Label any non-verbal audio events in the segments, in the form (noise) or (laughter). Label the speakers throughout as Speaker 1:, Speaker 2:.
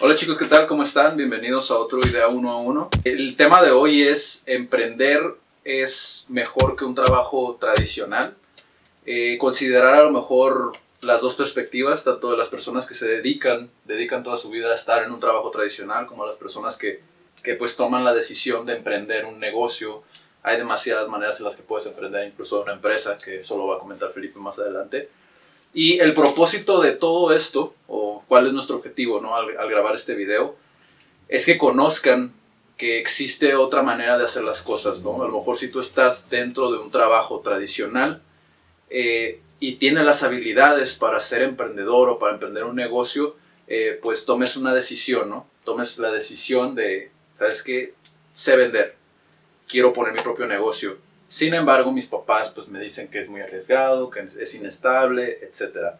Speaker 1: Hola chicos, ¿qué tal? ¿Cómo están? Bienvenidos a otro Idea 1 a 1. El tema de hoy es emprender es mejor que un trabajo tradicional. Eh, considerar a lo mejor las dos perspectivas, tanto de las personas que se dedican, dedican toda su vida a estar en un trabajo tradicional, como las personas que, que pues toman la decisión de emprender un negocio. Hay demasiadas maneras en las que puedes emprender incluso una empresa, que eso lo va a comentar Felipe más adelante. Y el propósito de todo esto, o cuál es nuestro objetivo ¿no? al, grabar este video, es que conozcan que existe otra manera de hacer las cosas, ¿no? A lo mejor si tú estás dentro de un trabajo tradicional, eh, y tiene las habilidades para ser emprendedor o para emprender un negocio, eh, pues tomes una decisión, ¿no? Tomes la decisión de, ¿sabes qué? Sé vender, quiero poner mi propio negocio. Sin embargo, mis papás pues me dicen que es muy arriesgado, que es inestable, etc.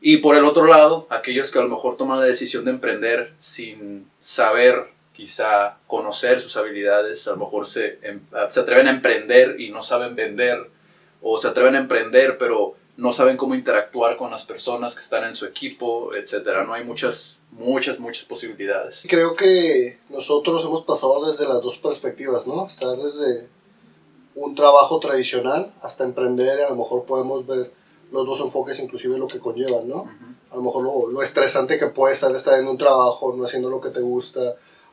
Speaker 1: Y por el otro lado, aquellos que a lo mejor toman la decisión de emprender sin saber, quizá conocer sus habilidades, a lo mejor se, em, se atreven a emprender y no saben vender o se atreven a emprender, pero no saben cómo interactuar con las personas que están en su equipo, etcétera. No hay muchas, muchas, muchas posibilidades.
Speaker 2: Creo que nosotros hemos pasado desde las dos perspectivas, ¿no? Estar desde un trabajo tradicional hasta emprender, a lo mejor podemos ver los dos enfoques, inclusive lo que conllevan, ¿no? A lo mejor lo, lo estresante que puede estar estar en un trabajo, no haciendo lo que te gusta,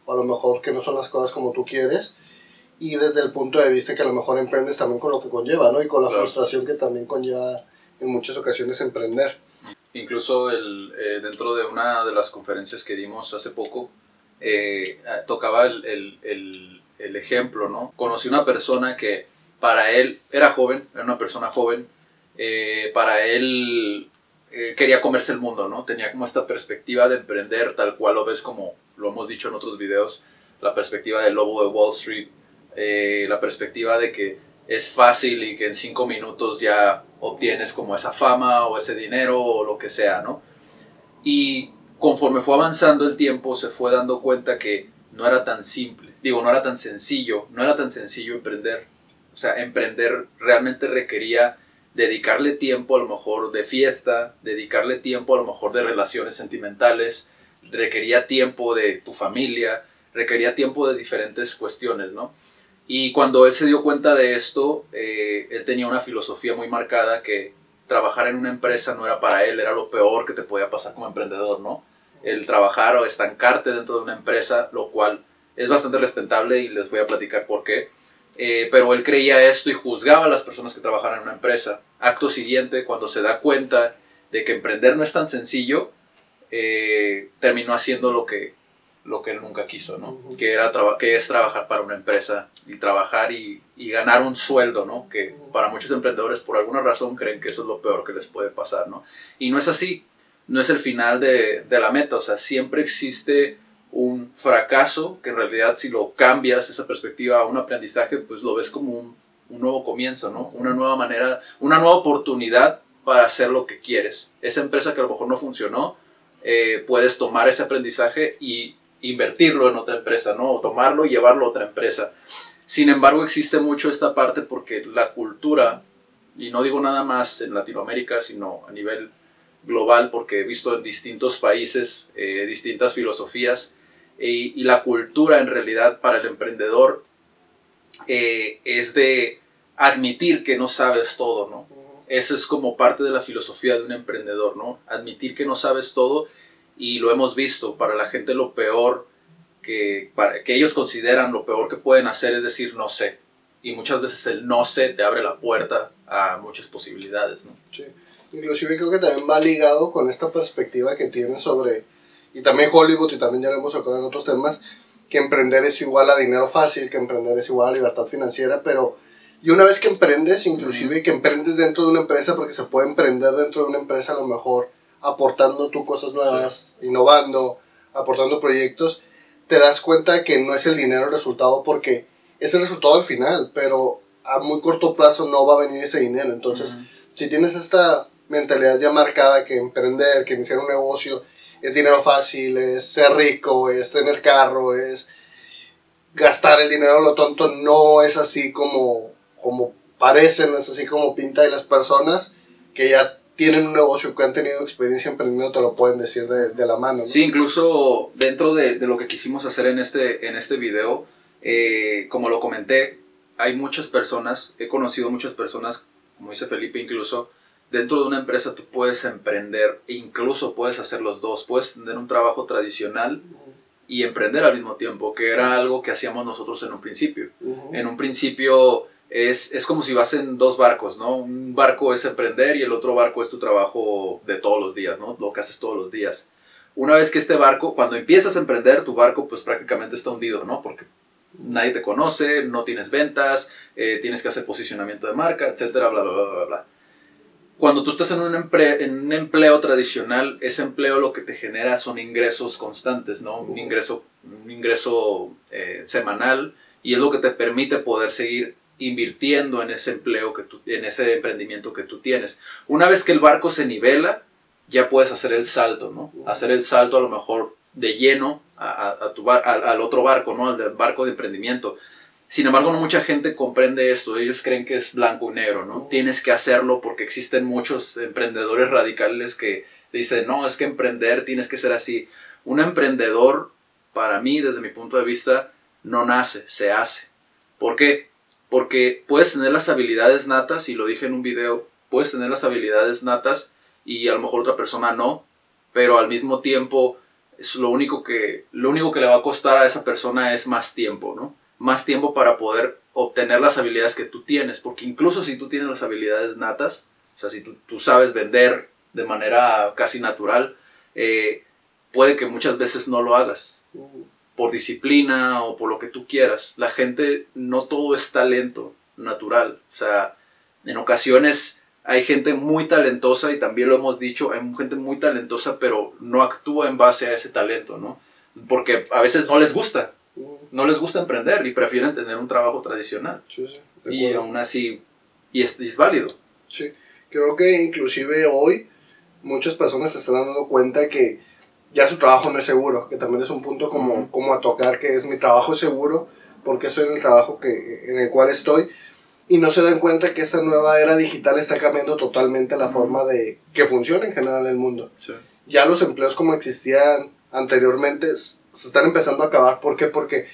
Speaker 2: o a lo mejor que no son las cosas como tú quieres y desde el punto de vista que a lo mejor emprendes también con lo que conlleva, ¿no? Y con la frustración que también conlleva en muchas ocasiones emprender.
Speaker 1: Incluso el, eh, dentro de una de las conferencias que dimos hace poco, eh, tocaba el, el, el, ejemplo, ¿no? Conocí una persona que para él era joven, era una persona joven, eh, para él quería comerse el mundo, ¿no? Tenía como esta perspectiva de emprender tal cual lo ves como lo hemos dicho en otros videos, la perspectiva del lobo de Wall Street, eh, la perspectiva de que es fácil y que en cinco minutos ya obtienes como esa fama o ese dinero o lo que sea, ¿no? Y conforme fue avanzando el tiempo se fue dando cuenta que no era tan simple, digo, no era tan sencillo, no era tan sencillo emprender. O sea, emprender realmente requería dedicarle tiempo a lo mejor de fiesta, dedicarle tiempo a lo mejor de relaciones sentimentales, requería tiempo de tu familia, requería tiempo de diferentes cuestiones, ¿no? Y cuando él se dio cuenta de esto, eh, él tenía una filosofía muy marcada que trabajar en una empresa no era para él, era lo peor que te podía pasar como emprendedor, ¿no? El trabajar o estancarte dentro de una empresa, lo cual es bastante respetable y les voy a platicar por qué. Eh, pero él creía esto y juzgaba a las personas que trabajaran en una empresa. Acto siguiente, cuando se da cuenta de que emprender no es tan sencillo, eh, terminó haciendo lo que, lo que él nunca quiso, ¿no? que, era que es trabajar para una empresa y trabajar y, y, ganar un sueldo, ¿no? Que para muchos emprendedores por alguna razón creen que eso es lo peor que les puede pasar, ¿no? Y no es así, no es el final de, de la meta, o sea, siempre existe un fracaso que en realidad si lo cambias esa perspectiva a un aprendizaje, pues lo ves como un, un nuevo comienzo, ¿no? Una nueva manera, una nueva oportunidad para hacer lo que quieres. Esa empresa que a lo mejor no funcionó, eh, puedes tomar ese aprendizaje y invertirlo en otra empresa, ¿no? O tomarlo y llevarlo a otra empresa. Sin embargo, existe mucho esta parte porque la cultura, y no digo nada más en Latinoamérica, sino a nivel global, porque he visto en distintos países eh, distintas filosofías, y, la cultura en realidad para el emprendedor eh, es de admitir que no sabes todo, ¿no? Eso es como parte de la filosofía de un emprendedor, ¿no? Admitir que no sabes todo y lo hemos visto, para la gente lo peor que, para, que ellos consideran lo peor que pueden hacer es decir no sé. Y muchas veces el no sé te abre la puerta a muchas posibilidades, ¿no?
Speaker 2: Sí. Inclusive creo que también va ligado con esta perspectiva que tienen sobre, y también Hollywood, y también ya lo hemos sacado en otros temas, que emprender es igual a dinero fácil, que emprender es igual a libertad financiera, pero y una vez que emprendes, inclusive que emprendes dentro de una empresa, porque se puede emprender dentro de una empresa a lo mejor aportando tú cosas nuevas, innovando, aportando proyectos, te das cuenta que no es el dinero el resultado porque es el resultado al final, pero a muy corto plazo no va a venir ese dinero. Entonces, si tienes esta mentalidad ya marcada que emprender, que iniciar un negocio es dinero fácil, es ser rico, es tener carro, es gastar el dinero lo tonto, no es así como, como parecen, no es así como pinta de las personas, que ya tienen un negocio, que han tenido experiencia emprendiendo, te lo pueden decir de, de la mano. ¿no?
Speaker 1: Sí, incluso dentro de, de, lo que quisimos hacer en este, en este video, eh, como lo comenté, hay muchas personas, he conocido muchas personas, como dice Felipe, incluso dentro de una empresa tú puedes emprender incluso puedes hacer los dos, puedes tener un trabajo tradicional y emprender al mismo tiempo, que era algo que hacíamos nosotros en un principio. En un principio es, es, como si vas en dos barcos, ¿no? Un barco es emprender y el otro barco es tu trabajo de todos los días, ¿no? Lo que haces todos los días. Una vez que este barco, cuando empiezas a emprender, tu barco pues prácticamente está hundido, ¿no? Porque nadie te conoce, no tienes ventas, eh, tienes que hacer posicionamiento de marca, etcétera, bla, bla, bla, bla, bla. Cuando tú estás en un, empre en un empleo tradicional, ese empleo lo que te genera son ingresos constantes, ¿no? Un ingreso, un ingreso eh, semanal y es lo que te permite poder seguir invirtiendo en ese empleo, que tú, en ese emprendimiento que tú tienes. Una vez que el barco se nivela, ya puedes hacer el salto, ¿no? Hacer el salto a lo mejor de lleno a, a tu bar, al, al, otro barco, ¿no? Al del barco de emprendimiento. Sin embargo, no mucha gente comprende esto. Ellos creen que es blanco y negro, ¿no? Tienes que hacerlo porque existen muchos emprendedores radicales que dicen, no, es que emprender tienes que ser así. Un emprendedor, para mí, desde mi punto de vista, no nace, se hace. ¿Por qué? Porque puedes tener las habilidades natas, y lo dije en un video, puedes tener las habilidades natas y a lo mejor otra persona no, pero al mismo tiempo es lo único que lo único que le va a costar a esa persona es más tiempo, ¿no? Más tiempo para poder obtener las habilidades que tú tienes, porque incluso si tú tienes las habilidades natas, o sea, si tú, tú sabes vender de manera casi natural, eh, puede que muchas veces no lo hagas por disciplina o por lo que tú quieras. La gente, no todo es talento natural, o sea, en ocasiones hay gente muy talentosa y también lo hemos dicho, hay gente muy talentosa pero no actúa en base a ese talento, ¿no? Porque a veces no les gusta, no les gusta emprender y prefieren tener un trabajo tradicional.
Speaker 2: Sí, sí,
Speaker 1: y aún así, y es, es, válido.
Speaker 2: Sí, creo que inclusive hoy muchas personas se están dando cuenta que ya su trabajo no es seguro, que también es un punto como, uh -huh. como a tocar, que es mi trabajo seguro, porque estoy en el trabajo que, en el cual estoy, y no se dan cuenta que esta nueva era digital está cambiando totalmente la forma de que funciona en general el mundo.
Speaker 1: Sí.
Speaker 2: Ya los empleos como existían anteriormente se están empezando a acabar. ¿Por qué? Porque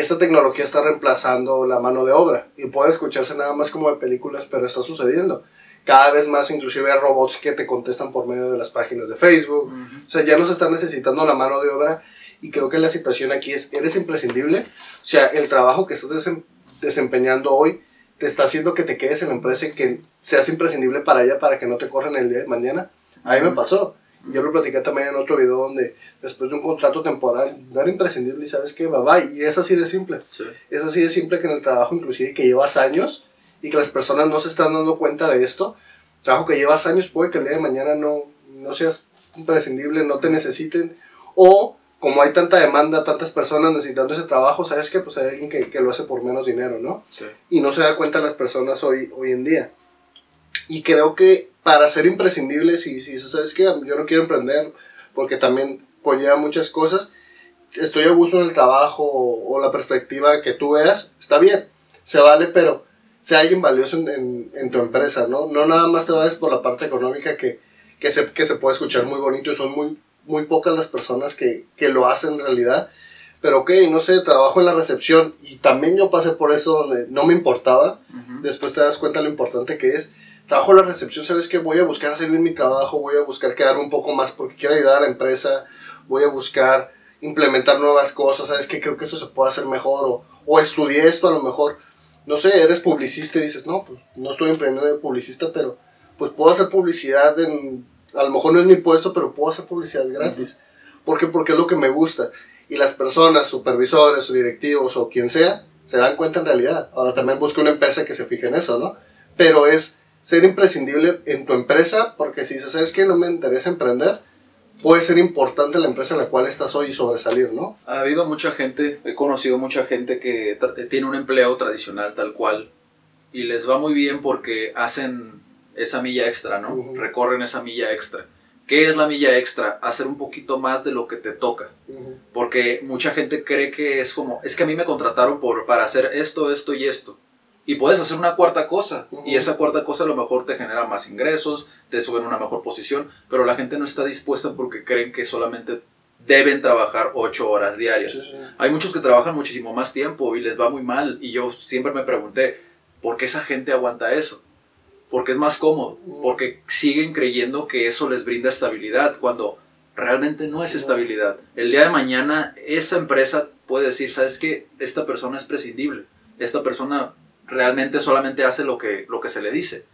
Speaker 2: esta tecnología está reemplazando la mano de obra y puede escucharse nada más como de películas, pero está sucediendo. Cada vez más inclusive hay robots que te contestan por medio de las páginas de Facebook. Uh -huh. O sea, ya no se está necesitando la mano de obra y creo que la situación aquí es, eres imprescindible. O sea, el trabajo que estás desem desempeñando hoy te está haciendo que te quedes en la empresa y que seas imprescindible para ella para que no te corran el día de mañana. A mí me pasó. Yo lo platiqué también en otro video donde después de un contrato temporal no era imprescindible y sabes que bye bye. Y es así de simple.
Speaker 1: Sí.
Speaker 2: Es así de simple que en el trabajo inclusive que llevas años y que las personas no se están dando cuenta de esto. Trabajo que llevas años puede que el día de mañana no, no seas imprescindible, no te necesiten. O como hay tanta demanda, tantas personas necesitando ese trabajo, ¿sabes qué? Pues hay alguien que, que lo hace por menos dinero, ¿no?
Speaker 1: Sí.
Speaker 2: Y no se da cuenta las personas hoy, hoy en día. Y creo que para ser imprescindible, si, si sabes que yo no quiero emprender, porque también conlleva muchas cosas, estoy a gusto en el trabajo o, o la perspectiva que tú veas, está bien, se vale, pero sea alguien valioso en, en, en, tu empresa, ¿no? No nada más te vayas por la parte económica que, que, se, que se puede escuchar muy bonito y son muy, muy pocas las personas que, que lo hacen en realidad. Pero ok, no sé, trabajo en la recepción y también yo pasé por eso donde no me importaba. Uh -huh. Después te das cuenta lo importante que es. Trabajo la recepción, sabes que voy a buscar hacer bien mi trabajo, voy a buscar quedar un poco más porque quiero ayudar a la empresa, voy a buscar implementar nuevas cosas, sabes que creo que eso se puede hacer mejor o, o estudié esto a lo mejor. No sé, eres publicista y dices, no, pues no estoy emprendiendo de publicista, pero pues puedo hacer publicidad en a lo mejor no es mi puesto, pero puedo hacer publicidad gratis. ¿Por qué? Porque es lo que me gusta. Y las personas, supervisores o directivos o quien sea, se dan cuenta en realidad. Ahora también busco una empresa que se fije en eso, ¿no? Pero es ser imprescindible en tu empresa, porque si dices, ¿sabes qué? No me interesa emprender, puede ser importante la empresa en la cual estás hoy y sobresalir, ¿no?
Speaker 1: Ha habido mucha gente, he conocido mucha gente que tiene un empleo tradicional tal cual y les va muy bien porque hacen esa milla extra, ¿no? Uh -huh. Recorren esa milla extra. ¿Qué es la milla extra? Hacer un poquito más de lo que te toca. Uh -huh. Porque mucha gente cree que es como, es que a mí me contrataron por, para hacer esto, esto y esto. Y puedes hacer una cuarta cosa. Y esa cuarta cosa a lo mejor te genera más ingresos, te sube en una mejor posición, pero la gente no está dispuesta porque creen que solamente deben trabajar ocho horas diarias. Hay muchos que trabajan muchísimo más tiempo y les va muy mal. Y yo siempre me pregunté, ¿por qué esa gente aguanta eso? Porque es más cómodo, porque siguen creyendo que eso les brinda estabilidad, cuando realmente no es estabilidad. El día de mañana esa empresa puede decir, ¿sabes qué? Esta persona es prescindible. Esta persona realmente solamente hace lo que, lo que se le dice.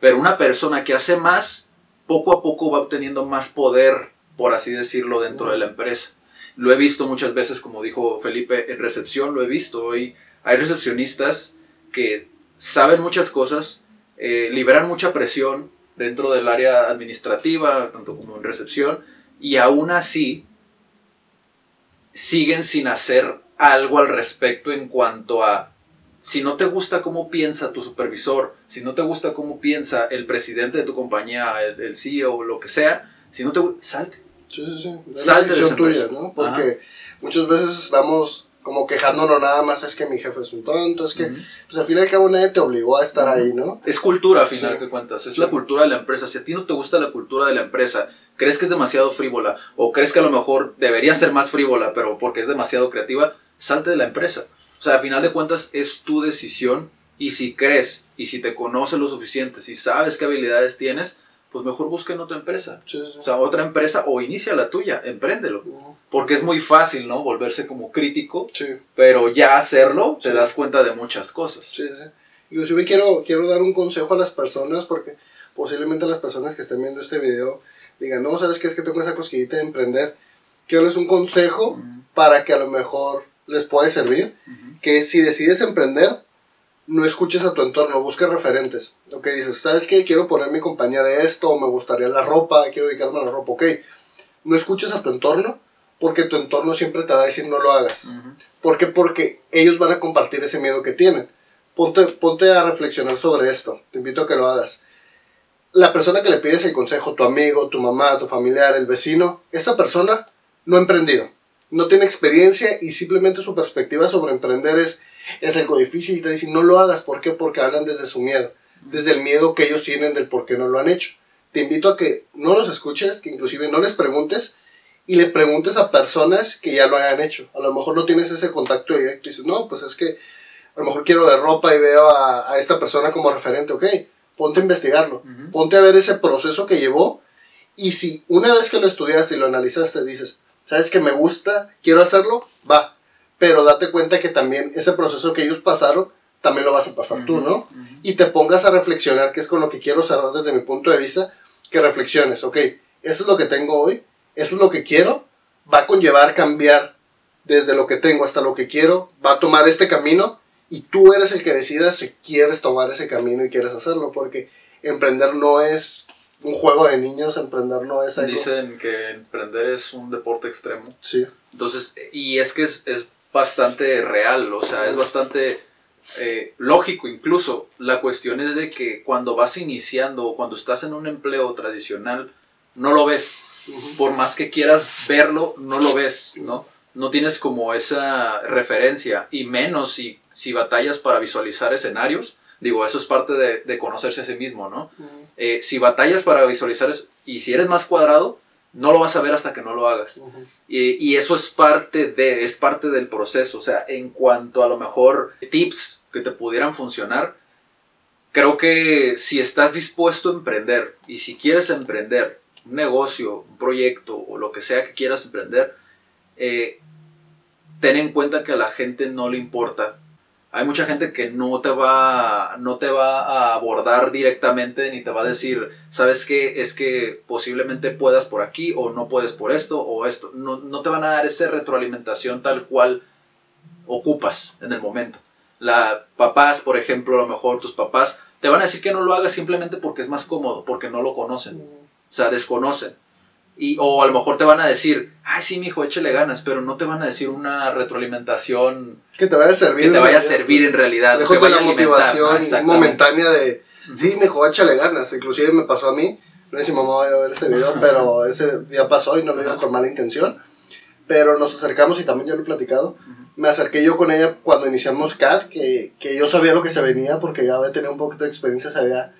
Speaker 1: Pero una persona que hace más, poco a poco va obteniendo más poder, por así decirlo, dentro de la empresa. Lo he visto muchas veces, como dijo Felipe, en recepción, lo he visto. Hoy hay recepcionistas que saben muchas cosas, eh, liberan mucha presión dentro del área administrativa, tanto como en recepción, y aún así siguen sin hacer algo al respecto en cuanto a si no te gusta cómo piensa tu supervisor, si no te gusta cómo piensa el presidente de tu compañía, el, CEO o lo que sea, si no te gusta, salte.
Speaker 2: Sí, sí, sí. Es la decisión tuya, ¿no? Porque muchas veces estamos como quejándonos nada más, es que mi jefe es un tonto, es que, pues al fin y al cabo nadie te obligó a estar ahí, ¿no?
Speaker 1: Es cultura, al final que cuentas, es la cultura de la empresa. Si a ti no te gusta la cultura de la empresa, crees que es demasiado frívola, o crees que a lo mejor debería ser más frívola, pero porque es demasiado creativa, salte de la empresa. O sea, a final de cuentas es tu decisión y si crees y si te conoces lo suficiente, si sabes qué habilidades tienes, pues mejor busca en otra empresa. O sea, otra empresa o inicia la tuya, empréndelo. Porque es muy fácil, ¿no? Volverse como crítico, pero ya hacerlo te das cuenta de muchas cosas.
Speaker 2: Sí, sí. Inclusive quiero, quiero dar un consejo a las personas porque posiblemente las personas que estén viendo este video digan, no, ¿sabes qué? Es que tengo esa cosquillita de emprender. Quiero darles un consejo para que a lo mejor les puede servir que si decides emprender, no escuches a tu entorno, busques referentes. Ok, dices, ¿sabes qué? Quiero poner mi compañía de esto, o me gustaría la ropa, quiero dedicarme a la ropa, ok. No escuches a tu entorno, porque tu entorno siempre te va a decir no lo hagas. ¿Por qué? Porque ellos van a compartir ese miedo que tienen. Ponte, ponte a reflexionar sobre esto, te invito a que lo hagas. La persona que le pides el consejo, tu amigo, tu mamá, tu familiar, el vecino, esa persona no ha emprendido no tiene experiencia y simplemente su perspectiva sobre emprender es, es algo difícil y te dicen no lo hagas. ¿Por qué? Porque hablan desde su miedo, desde el miedo que ellos tienen del por qué no lo han hecho. Te invito a que no los escuches, que inclusive no les preguntes y le preguntes a personas que ya lo hayan hecho. A lo mejor no tienes ese contacto directo y dices, no, pues es que a lo mejor quiero de ropa y veo a, esta persona como referente, ok, ponte a investigarlo, ponte a ver ese proceso que llevó y si una vez que lo estudiaste y lo analizaste dices, sabes que me gusta, quiero hacerlo, va. Pero date cuenta que también ese proceso que ellos pasaron, también lo vas a pasar tú, ¿no? Y te pongas a reflexionar, que es con lo que quiero cerrar desde mi punto de vista, que reflexiones, ok, eso es lo que tengo hoy, eso es lo que quiero, va a conllevar cambiar desde lo que tengo hasta lo que quiero, va a tomar este camino y tú eres el que decidas si quieres tomar ese camino y quieres hacerlo, porque emprender no es un juego de niños, emprender no es
Speaker 1: algo... Dicen que emprender es un deporte extremo.
Speaker 2: Sí.
Speaker 1: Entonces, y es que es, bastante real, o sea, es bastante eh, lógico incluso. La cuestión es de que cuando vas iniciando o cuando estás en un empleo tradicional, no lo ves. Por más que quieras verlo, no lo ves, ¿no? No tienes como esa referencia, y menos si, si batallas para visualizar escenarios. Digo, eso es parte de, de conocerse a sí mismo, ¿no? Eh, si batallas para visualizar y si eres más cuadrado, no lo vas a ver hasta que no lo hagas. y, eso es parte de, es parte del proceso. O sea, en cuanto a lo mejor tips que te pudieran funcionar, creo que si estás dispuesto a emprender y si quieres emprender un negocio, un proyecto o lo que sea que quieras emprender, eh, ten en cuenta que a la gente no le importa hay mucha gente que no te va, no te va a abordar directamente ni te va a decir, ¿sabes qué? Es que posiblemente puedas por aquí o no puedes por esto o esto. No, no te van a dar esa retroalimentación tal cual ocupas en el momento. La papás, por ejemplo, a lo mejor tus papás te van a decir que no lo hagas simplemente porque es más cómodo, porque no lo conocen. O sea, desconocen. Y, o a lo mejor te van a decir, ay, sí, mijo, échale ganas, pero no te van a decir una retroalimentación
Speaker 2: que te vaya a servir.
Speaker 1: Que te vaya a servir en realidad.
Speaker 2: Lejos de la motivación momentánea de, sí, mijo, échale ganas. Inclusive me pasó a mí, no sé si mamá va a ver este video, pero ese día pasó y no lo digo con mala intención. pero nos acercamos y también ya lo he platicado. Me acerqué yo con ella cuando iniciamos CAD, que, que yo sabía lo que se venía porque ya había tenido un poquito de experiencia, sabía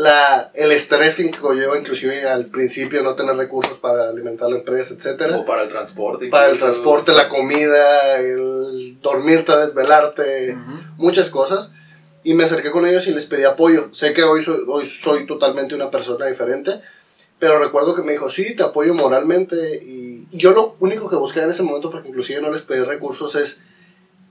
Speaker 2: la, el estrés que conlleva inclusive al principio no tener recursos para alimentar la empresa, etcétera.
Speaker 1: O para el transporte.
Speaker 2: Para el transporte, la comida, el dormirte, desvelarte, muchas cosas. Y me acerqué con ellos y les pedí apoyo. Sé que hoy soy, hoy soy totalmente una persona diferente, pero recuerdo que me dijo, sí, te apoyo moralmente. Y yo lo único que busqué en ese momento, porque inclusive no les pedí recursos, es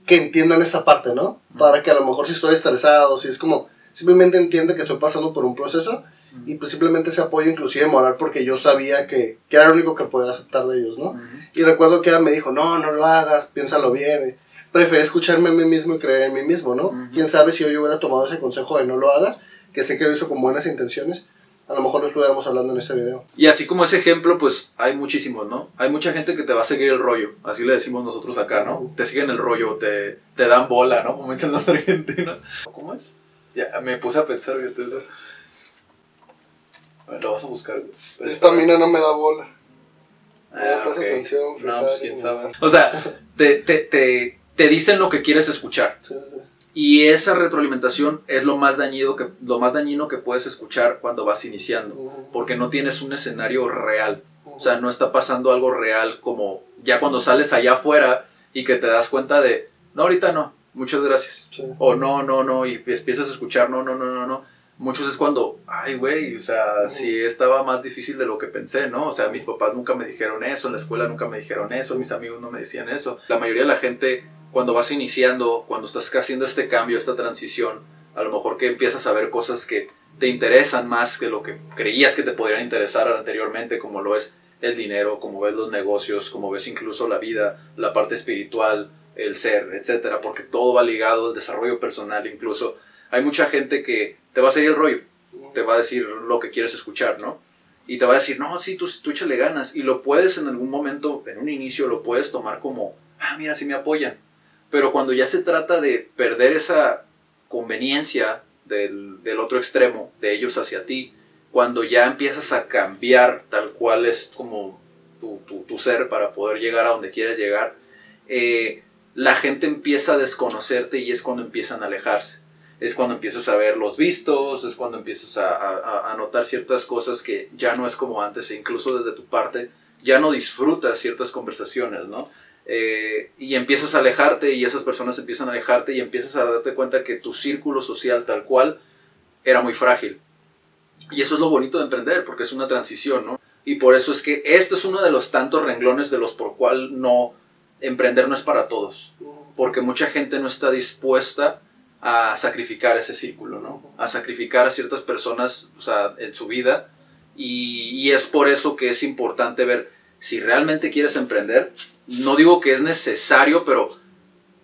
Speaker 2: que entiendan esa parte, ¿no? Para que a lo mejor si estoy estresado, si es como simplemente entiende que estoy pasando por un proceso y pues simplemente se apoya inclusive moral porque yo sabía que, que, era lo único que podía aceptar de ellos, ¿no? Y recuerdo que ella me dijo, no, no lo hagas, piénsalo bien. Preferí escucharme a mí mismo y creer en mí mismo, ¿no? Quién sabe si yo hubiera tomado ese consejo de no lo hagas, que sé que lo hizo con buenas intenciones, a lo mejor no estuviéramos hablando en este video.
Speaker 1: Y así como ese ejemplo, pues hay muchísimos, ¿no? Hay mucha gente que te va a seguir el rollo, así le decimos nosotros acá, ¿no? Te siguen el rollo, te, te dan bola, ¿no? Como dicen los (laughs) argentinos. ¿Cómo es? Ya, me puse a pensar, fíjate eso. Bueno, lo vas a buscar, güey.
Speaker 2: Esta mina no me da bola.
Speaker 1: Ah, no atención, No, pues quién sabe. O sea, te, te, te, te, dicen lo que quieres escuchar. Sí, sí. Y esa retroalimentación es lo más, dañido que, lo más dañino que puedes escuchar cuando vas iniciando. Porque no tienes un escenario real. O sea, no está pasando algo real como ya cuando sales allá afuera y que te das cuenta de, no, ahorita no, muchas gracias. O no, no, no, y empiezas a escuchar, no, no, no, no, no. Muchos es cuando, ay, güey, o sea, sí estaba más difícil de lo que pensé, ¿no? O sea, mis papás nunca me dijeron eso, en la escuela nunca me dijeron eso, mis amigos no me decían eso. La mayoría de la gente, cuando vas iniciando, cuando estás haciendo este cambio, esta transición, a lo mejor que empiezas a ver cosas que te interesan más que lo que creías que te podrían interesar anteriormente, como lo es el dinero, como ves los negocios, como ves incluso la vida, la parte espiritual, el ser, etcétera, porque todo va ligado al desarrollo personal. Incluso hay mucha gente que te va a seguir el rollo, te va a decir lo que quieres escuchar, ¿no? Y te va a decir, no, sí, tú, tú échale ganas. Y lo puedes en algún momento, en un inicio, lo puedes tomar como, ah, mira, sí me apoyan. Pero cuando ya se trata de perder esa conveniencia del, del otro extremo, de ellos hacia ti, cuando ya empiezas a cambiar tal cual es como tu, tu, tu ser para poder llegar a donde quieres llegar, eh, la gente empieza a desconocerte y es cuando empiezan a alejarse. Es cuando empiezas a ver los vistos, es cuando empiezas a, notar ciertas cosas que ya no es como antes e incluso desde tu parte ya no disfrutas ciertas conversaciones, ¿no? Eh, y empiezas a alejarte y esas personas empiezan a alejarte y empiezas a darte cuenta que tu círculo social tal cual era muy frágil. Y eso es lo bonito de emprender, porque es una transición, ¿no? Y por eso es que este es uno de los tantos renglones de los por cual no emprender no es para todos, porque mucha gente no está dispuesta a sacrificar ese círculo, ¿no? A sacrificar a ciertas personas o sea, en su vida y, y, es por eso que es importante ver si realmente quieres emprender. No digo que es necesario, pero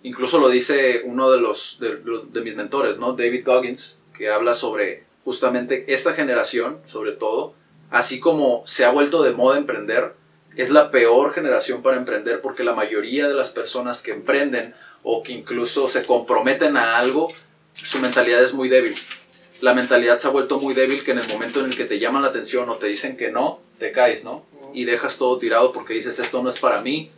Speaker 1: incluso lo dice uno de, los, de, mis mentores, ¿no? David Goggins, que habla sobre justamente esta generación, sobre todo, así como se ha vuelto de moda emprender, es la peor generación para emprender porque la mayoría de las personas que emprenden o que incluso se comprometen a algo, su mentalidad es muy débil. La mentalidad se ha vuelto muy débil que en el momento en el que te llaman la atención o te dicen que no, te caes, ¿no? Y dejas todo tirado porque dices esto no es para mí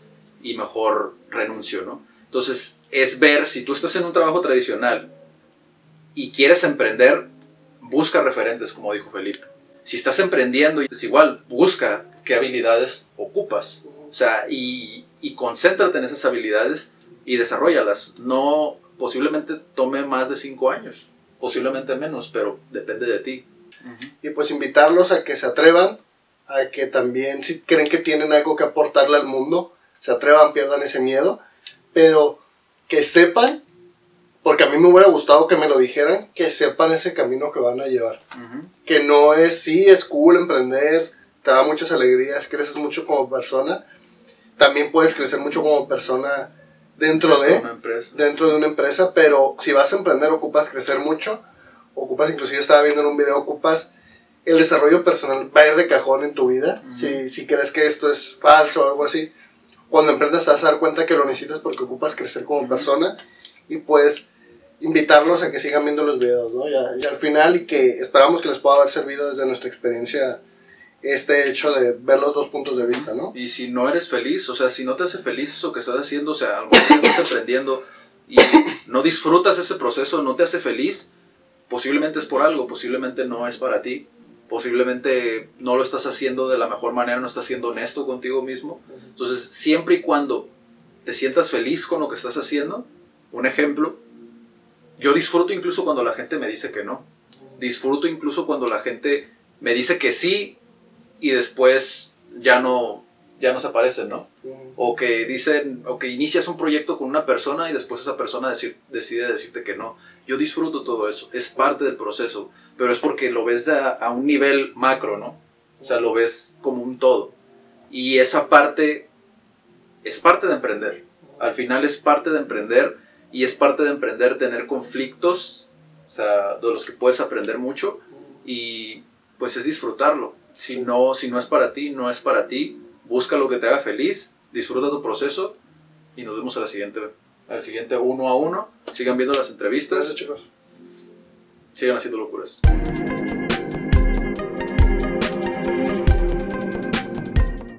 Speaker 1: y mejor renuncio, ¿no? Entonces es ver si tú estás en un trabajo tradicional y quieres emprender, busca referentes, como dijo Felipe. Si estás emprendiendo, es igual, busca qué habilidades ocupas. O sea, y, y concéntrate en esas habilidades y desarrollalas. No, posiblemente tome más de cinco años, posiblemente menos, pero depende de ti.
Speaker 2: Y pues invitarlos a que se atrevan, a que también si creen que tienen algo que aportarle al mundo, se atrevan, pierdan ese miedo, pero que sepan, porque a mí me hubiera gustado que me lo dijeran, que sepan ese camino que van a llevar. Que no es, sí, es cool emprender, te da muchas alegrías, creces mucho como persona. También puedes crecer mucho como persona dentro, de, una empresa. dentro de una empresa, pero si vas a emprender ocupas crecer mucho, ocupas, inclusive estaba viendo en un video, ocupas el desarrollo personal va a ir de cajón en tu vida, si, si crees que esto es falso o algo así. Cuando emprendes te vas a dar cuenta que lo necesitas porque ocupas crecer como persona y puedes invitarlos a que sigan viendo los videos, ¿no? Y, y al final y que esperamos que les pueda haber servido desde nuestra experiencia este hecho de ver los dos puntos de vista, ¿no?
Speaker 1: Y si no eres feliz, o sea, si no te hace feliz eso que estás haciendo, o sea, a lo mejor estás (coughs) aprendiendo y no disfrutas ese proceso, no te hace feliz, posiblemente es por algo, posiblemente no es para ti, posiblemente no lo estás haciendo de la mejor manera, no estás siendo honesto contigo mismo. Entonces, siempre y cuando te sientas feliz con lo que estás haciendo, un ejemplo, yo disfruto incluso cuando la gente me dice que no. Disfruto incluso cuando la gente me dice que sí y después ya no, ya no se aparecen, ¿no? O que dicen, o que inicias un proyecto con una persona y después esa persona decide decirte que no. Yo disfruto todo eso, es parte del proceso, pero es porque lo ves a, a un nivel macro, ¿no? O sea, lo ves como un todo. Y esa parte es parte de emprender. Al final es parte de emprender y es parte de emprender tener conflictos, o sea, de los que puedes aprender mucho y pues es disfrutarlo. Si no, si no es para ti, no es para ti. Busca lo que te haga feliz, disfruta tu proceso y nos vemos a la siguiente, al siguiente uno a uno. Sigan viendo las entrevistas.
Speaker 2: chicos.
Speaker 1: Sigan haciendo locuras.